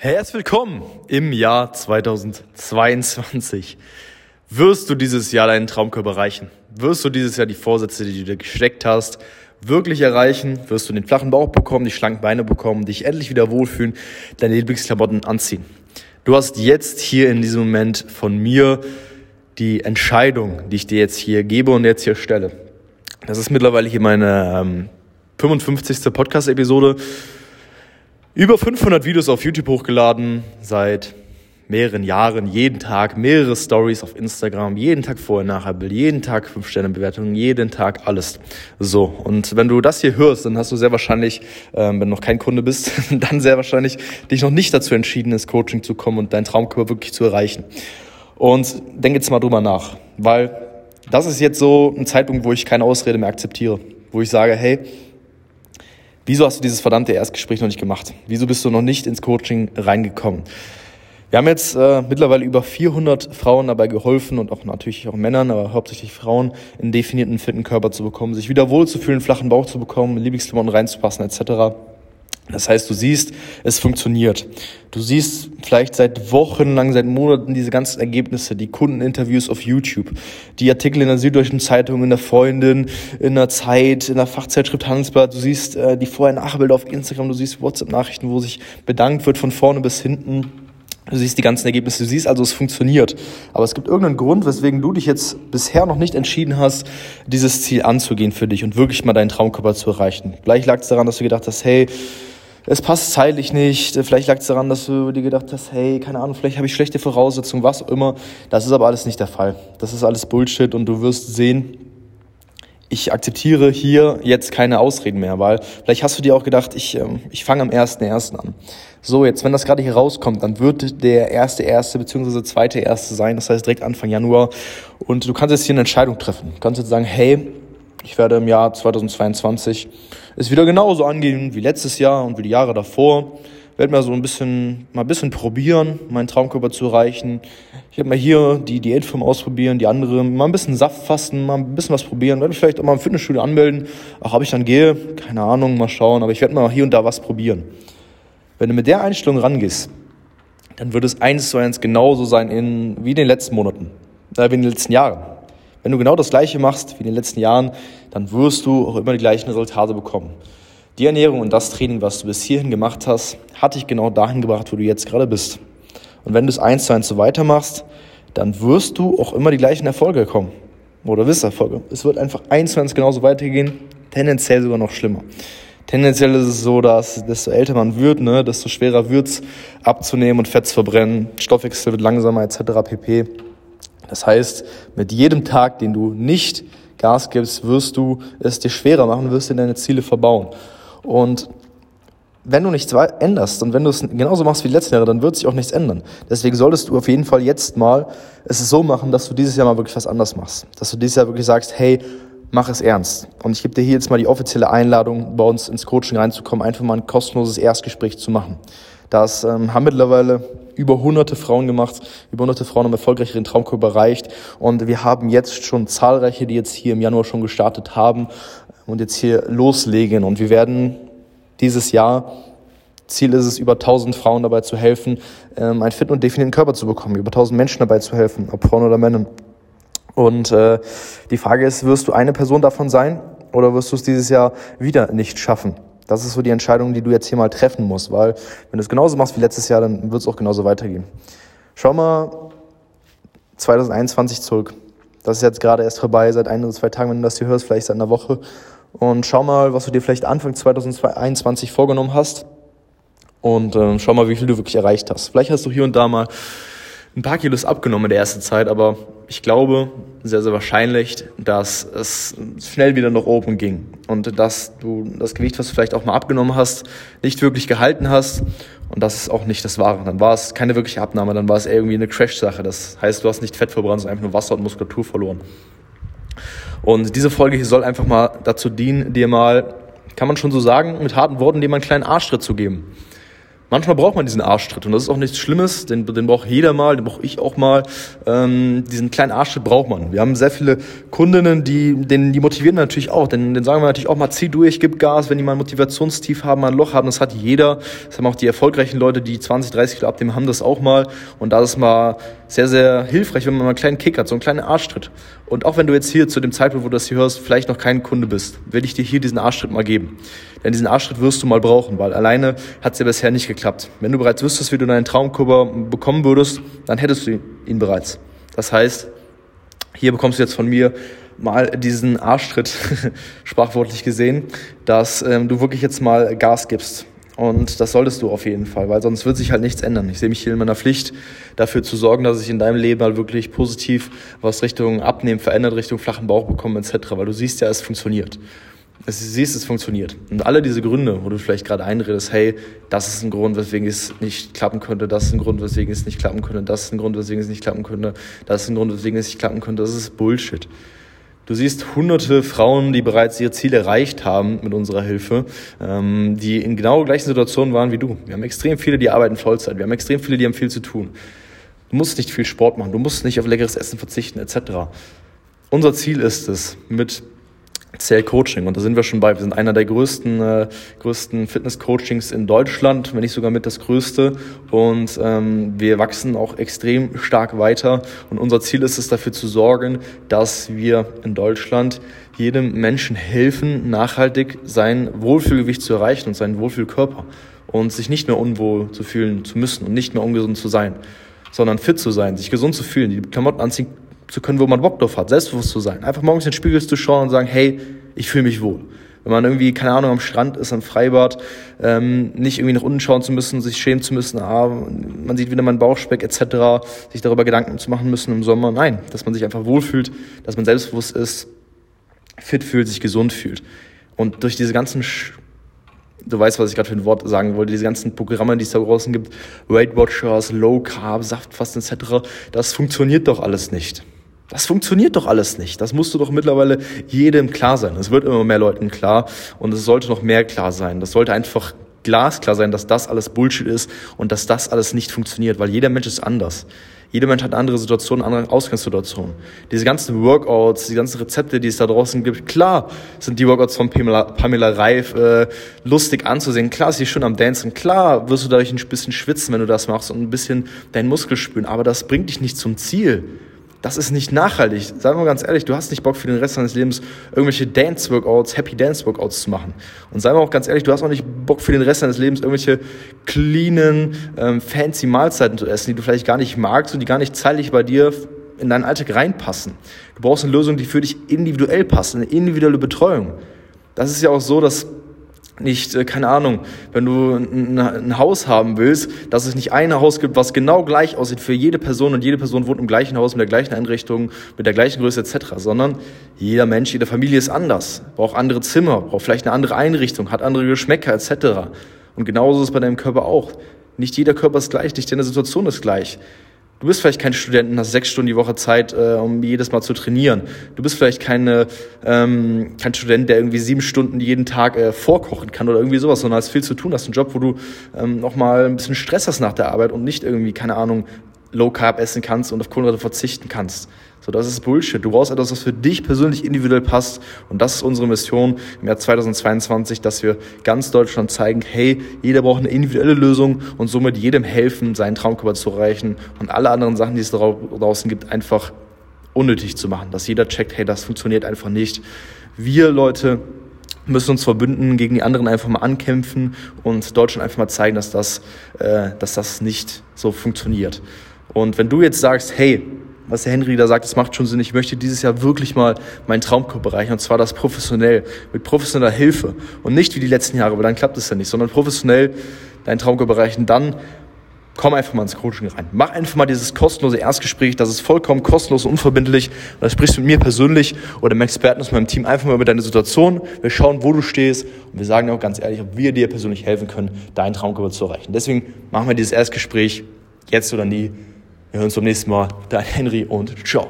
Herzlich willkommen im Jahr 2022. Wirst du dieses Jahr deinen Traumkörper erreichen? Wirst du dieses Jahr die Vorsätze, die du dir gesteckt hast, wirklich erreichen? Wirst du den flachen Bauch bekommen, die schlanken Beine bekommen, dich endlich wieder wohlfühlen, deine Lieblingsklamotten anziehen? Du hast jetzt hier in diesem Moment von mir die Entscheidung, die ich dir jetzt hier gebe und jetzt hier stelle. Das ist mittlerweile hier meine ähm, 55. Podcast-Episode über 500 Videos auf YouTube hochgeladen, seit mehreren Jahren, jeden Tag, mehrere Stories auf Instagram, jeden Tag vorher, nachher Bild, jeden Tag 5-Sterne-Bewertungen, jeden Tag alles. So, und wenn du das hier hörst, dann hast du sehr wahrscheinlich, ähm, wenn du noch kein Kunde bist, dann sehr wahrscheinlich dich noch nicht dazu entschieden, ins Coaching zu kommen und deinen Traumkörper wirklich zu erreichen. Und denk jetzt mal drüber nach, weil das ist jetzt so ein Zeitpunkt, wo ich keine Ausrede mehr akzeptiere, wo ich sage, hey, Wieso hast du dieses verdammte Erstgespräch noch nicht gemacht? Wieso bist du noch nicht ins Coaching reingekommen? Wir haben jetzt äh, mittlerweile über 400 Frauen dabei geholfen und auch natürlich auch Männern, aber hauptsächlich Frauen, einen definierten, fitten Körper zu bekommen, sich wieder wohlzufühlen, flachen Bauch zu bekommen, Lieblingsklamotten reinzupassen etc. Das heißt, du siehst, es funktioniert. Du siehst vielleicht seit Wochen lang, seit Monaten diese ganzen Ergebnisse, die Kundeninterviews auf YouTube, die Artikel in der Süddeutschen Zeitung, in der Freundin, in der Zeit, in der Fachzeitschrift Handelsblatt. Du siehst äh, die Vorher-Nachbilder auf Instagram, du siehst WhatsApp-Nachrichten, wo sich bedankt wird von vorne bis hinten. Du siehst die ganzen Ergebnisse, du siehst also, es funktioniert. Aber es gibt irgendeinen Grund, weswegen du dich jetzt bisher noch nicht entschieden hast, dieses Ziel anzugehen für dich und wirklich mal deinen Traumkörper zu erreichen. Vielleicht lag es daran, dass du gedacht hast, hey, es passt zeitlich nicht, vielleicht lag es daran, dass du dir gedacht hast, hey, keine Ahnung, vielleicht habe ich schlechte Voraussetzungen, was auch immer. Das ist aber alles nicht der Fall. Das ist alles Bullshit und du wirst sehen, ich akzeptiere hier jetzt keine Ausreden mehr, weil vielleicht hast du dir auch gedacht, ich, ähm, ich fange am 1.1. an. So, jetzt, wenn das gerade hier rauskommt, dann wird der erste erste beziehungsweise zweite erste sein, das heißt direkt Anfang Januar. Und du kannst jetzt hier eine Entscheidung treffen. Du kannst jetzt sagen, hey, ich werde im Jahr 2022 es wieder genauso angehen wie letztes Jahr und wie die Jahre davor. Werde mal so ein bisschen, mal ein bisschen probieren, meinen Traumkörper zu erreichen. Ich werde mal hier die Diätform ausprobieren, die andere, mal ein bisschen Saft fasten, mal ein bisschen was probieren. Werde vielleicht auch mal im Fitnessstudio anmelden. Auch ob ich dann gehe, keine Ahnung, mal schauen. Aber ich werde mal hier und da was probieren. Wenn du mit der Einstellung rangehst, dann wird es eins zu eins genauso sein in, wie in den letzten Monaten, äh, wie in den letzten Jahren. Wenn du genau das Gleiche machst wie in den letzten Jahren, dann wirst du auch immer die gleichen Resultate bekommen. Die Ernährung und das Training, was du bis hierhin gemacht hast, hat dich genau dahin gebracht, wo du jetzt gerade bist. Und wenn du es eins zu eins so weitermachst, dann wirst du auch immer die gleichen Erfolge bekommen. Oder Wisserfolge. Es wird einfach eins zu eins genauso weitergehen, tendenziell sogar noch schlimmer. Tendenziell ist es so, dass desto älter man wird, ne, desto schwerer wird es abzunehmen und Fett zu verbrennen, Stoffwechsel wird langsamer etc. pp. Das heißt, mit jedem Tag, den du nicht Gas gibst, wirst du es dir schwerer machen, wirst dir deine Ziele verbauen. Und wenn du nichts änderst und wenn du es genauso machst wie letzten Jahre, dann wird sich auch nichts ändern. Deswegen solltest du auf jeden Fall jetzt mal es so machen, dass du dieses Jahr mal wirklich was anders machst. Dass du dieses Jahr wirklich sagst, hey, mach es ernst. Und ich gebe dir hier jetzt mal die offizielle Einladung, bei uns ins Coaching reinzukommen, einfach mal ein kostenloses Erstgespräch zu machen. Das ähm, haben mittlerweile über hunderte Frauen gemacht, über hunderte Frauen haben erfolgreich ihren Traumkörper erreicht und wir haben jetzt schon zahlreiche, die jetzt hier im Januar schon gestartet haben und jetzt hier loslegen und wir werden dieses Jahr Ziel ist es, über 1000 Frauen dabei zu helfen, ähm, einen fitten und definierten Körper zu bekommen, über 1000 Menschen dabei zu helfen, ob Frauen oder Männer. Und äh, die Frage ist, wirst du eine Person davon sein oder wirst du es dieses Jahr wieder nicht schaffen? Das ist so die Entscheidung, die du jetzt hier mal treffen musst, weil wenn du es genauso machst wie letztes Jahr, dann wird es auch genauso weitergehen. Schau mal 2021 zurück. Das ist jetzt gerade erst vorbei, seit ein oder zwei Tagen, wenn du das hier hörst, vielleicht seit einer Woche. Und schau mal, was du dir vielleicht Anfang 2021 vorgenommen hast. Und äh, schau mal, wie viel du wirklich erreicht hast. Vielleicht hast du hier und da mal ein paar Kilos abgenommen in der ersten Zeit, aber ich glaube sehr, sehr wahrscheinlich, dass es schnell wieder nach oben ging und dass du das Gewicht, was du vielleicht auch mal abgenommen hast, nicht wirklich gehalten hast und das ist auch nicht das Wahre. Dann war es keine wirkliche Abnahme, dann war es irgendwie eine Crash-Sache. Das heißt, du hast nicht Fett verbrannt, sondern einfach nur Wasser und Muskulatur verloren. Und diese Folge hier soll einfach mal dazu dienen, dir mal, kann man schon so sagen, mit harten Worten, dir mal einen kleinen Arschtritt zu geben. Manchmal braucht man diesen Arschtritt und das ist auch nichts Schlimmes, den, den braucht jeder mal, den brauche ich auch mal. Ähm, diesen kleinen Arschtritt braucht man. Wir haben sehr viele Kundinnen, die, den, die motivieren natürlich auch, denn den sagen wir natürlich auch mal, zieh durch, gib Gas, wenn die mal ein Motivationstief haben, mal ein Loch haben, das hat jeder. Das haben auch die erfolgreichen Leute, die 20, 30 Kilo abnehmen, haben das auch mal. Und da ist mal sehr, sehr hilfreich, wenn man mal einen kleinen Kick hat, so einen kleinen Arschtritt. Und auch wenn du jetzt hier zu dem Zeitpunkt, wo du das hier hörst, vielleicht noch kein Kunde bist, will ich dir hier diesen Arschtritt mal geben. Denn diesen Arschtritt wirst du mal brauchen, weil alleine hat es ja bisher nicht geklappt. Wenn du bereits wüsstest, wie du deinen Traumkörper bekommen würdest, dann hättest du ihn bereits. Das heißt, hier bekommst du jetzt von mir mal diesen Arschtritt, sprachwortlich gesehen, dass ähm, du wirklich jetzt mal Gas gibst. Und das solltest du auf jeden Fall, weil sonst wird sich halt nichts ändern. Ich sehe mich hier in meiner Pflicht, dafür zu sorgen, dass ich in deinem Leben halt wirklich positiv was Richtung Abnehmen verändert, Richtung flachen Bauch bekomme etc. Weil du siehst ja, es funktioniert es siehst, es funktioniert. Und alle diese Gründe, wo du vielleicht gerade einredest, hey, das ist ein Grund, weswegen es nicht klappen könnte, das ist ein Grund, weswegen es nicht klappen könnte, das ist ein Grund, weswegen es nicht klappen könnte, das ist ein Grund, weswegen es nicht klappen könnte, das ist Bullshit. Du siehst hunderte Frauen, die bereits ihr Ziel erreicht haben mit unserer Hilfe, ähm, die in genau gleichen Situationen waren wie du. Wir haben extrem viele, die arbeiten Vollzeit. Wir haben extrem viele, die haben viel zu tun. Du musst nicht viel Sport machen, du musst nicht auf leckeres Essen verzichten, etc. Unser Ziel ist es, mit CL Coaching. Und da sind wir schon bei. Wir sind einer der größten, äh, größten Fitness-Coachings in Deutschland, wenn nicht sogar mit das größte. Und ähm, wir wachsen auch extrem stark weiter. Und unser Ziel ist es, dafür zu sorgen, dass wir in Deutschland jedem Menschen helfen, nachhaltig sein Wohlfühlgewicht zu erreichen und seinen Wohlfühlkörper. Und sich nicht mehr unwohl zu fühlen zu müssen und nicht mehr ungesund zu sein, sondern fit zu sein, sich gesund zu fühlen, die Klamotten anziehen zu können, wo man Bock drauf hat, selbstbewusst zu sein. Einfach morgens in den Spiegel zu schauen und sagen, hey, ich fühle mich wohl. Wenn man irgendwie, keine Ahnung, am Strand ist, am Freibad, ähm, nicht irgendwie nach unten schauen zu müssen, sich schämen zu müssen, ah, man sieht wieder meinen Bauchspeck etc., sich darüber Gedanken zu machen müssen im Sommer. Nein, dass man sich einfach wohlfühlt, dass man selbstbewusst ist, fit fühlt, sich gesund fühlt. Und durch diese ganzen du weißt, was ich gerade für ein Wort sagen wollte, diese ganzen Programme, die es da draußen gibt, Weight Watchers, Low Carb, Saftfasten etc., das funktioniert doch alles nicht. Das funktioniert doch alles nicht. Das musst du doch mittlerweile jedem klar sein. Es wird immer mehr Leuten klar und es sollte noch mehr klar sein. Das sollte einfach glasklar sein, dass das alles Bullshit ist und dass das alles nicht funktioniert, weil jeder Mensch ist anders. Jeder Mensch hat andere Situation, eine andere Ausgangssituation. Diese ganzen Workouts, die ganzen Rezepte, die es da draußen gibt, klar sind die Workouts von Pamela, Pamela Reif äh, lustig anzusehen. Klar ist sie schon am Dancen. Klar wirst du dadurch ein bisschen schwitzen, wenn du das machst und ein bisschen deinen Muskel spüren. Aber das bringt dich nicht zum Ziel das ist nicht nachhaltig. Sagen wir ganz ehrlich, du hast nicht Bock für den Rest deines Lebens irgendwelche Dance-Workouts, Happy Dance-Workouts zu machen. Und sagen wir auch ganz ehrlich, du hast auch nicht Bock für den Rest deines Lebens irgendwelche cleanen, ähm, fancy Mahlzeiten zu essen, die du vielleicht gar nicht magst und die gar nicht zeitlich bei dir in deinen Alltag reinpassen. Du brauchst eine Lösung, die für dich individuell passt, eine individuelle Betreuung. Das ist ja auch so, dass nicht, äh, keine Ahnung, wenn du ein, Haus haben willst, dass es nicht ein Haus gibt, was genau gleich aussieht für jede Person und jede Person wohnt im gleichen Haus mit der gleichen Einrichtung, mit der gleichen Größe etc., sondern jeder Mensch, jede Familie ist anders, braucht andere Zimmer, braucht vielleicht eine andere Einrichtung, hat andere Geschmäcker etc. Und genauso ist es bei deinem Körper auch. Nicht jeder Körper ist gleich, nicht jede Situation ist gleich. Du bist vielleicht kein Student und hast sechs Stunden die Woche Zeit, äh, um jedes Mal zu trainieren. Du bist vielleicht keine, ähm, kein Student, der irgendwie sieben Stunden jeden Tag äh, vorkochen kann oder irgendwie sowas, sondern hast viel zu tun, hast einen Job, wo du ähm, noch mal ein bisschen Stress hast nach der Arbeit und nicht irgendwie, keine Ahnung, Low Carb essen kannst und auf Kohlenhydrate verzichten kannst. So, das ist Bullshit. Du brauchst etwas, was für dich persönlich individuell passt. Und das ist unsere Mission im Jahr 2022, dass wir ganz Deutschland zeigen, hey, jeder braucht eine individuelle Lösung und somit jedem helfen, seinen Traumkörper zu erreichen und alle anderen Sachen, die es draußen gibt, einfach unnötig zu machen. Dass jeder checkt, hey, das funktioniert einfach nicht. Wir Leute müssen uns verbünden, gegen die anderen einfach mal ankämpfen und Deutschland einfach mal zeigen, dass das, äh, dass das nicht so funktioniert. Und wenn du jetzt sagst, hey, was der Henry da sagt, das macht schon Sinn. Ich möchte dieses Jahr wirklich mal meinen Traumkörper erreichen und zwar das professionell, mit professioneller Hilfe und nicht wie die letzten Jahre, weil dann klappt es ja nicht, sondern professionell deinen Traumkörper erreichen. Dann komm einfach mal ins Coaching rein. Mach einfach mal dieses kostenlose Erstgespräch, das ist vollkommen kostenlos und unverbindlich. Da sprichst du mit mir persönlich oder mit Experten aus meinem Team einfach mal über deine Situation. Wir schauen, wo du stehst und wir sagen dir auch ganz ehrlich, ob wir dir persönlich helfen können, deinen Traumkörper zu erreichen. Deswegen machen wir dieses Erstgespräch jetzt oder nie. Wir hören uns beim nächsten Mal. Dein Henry und ciao.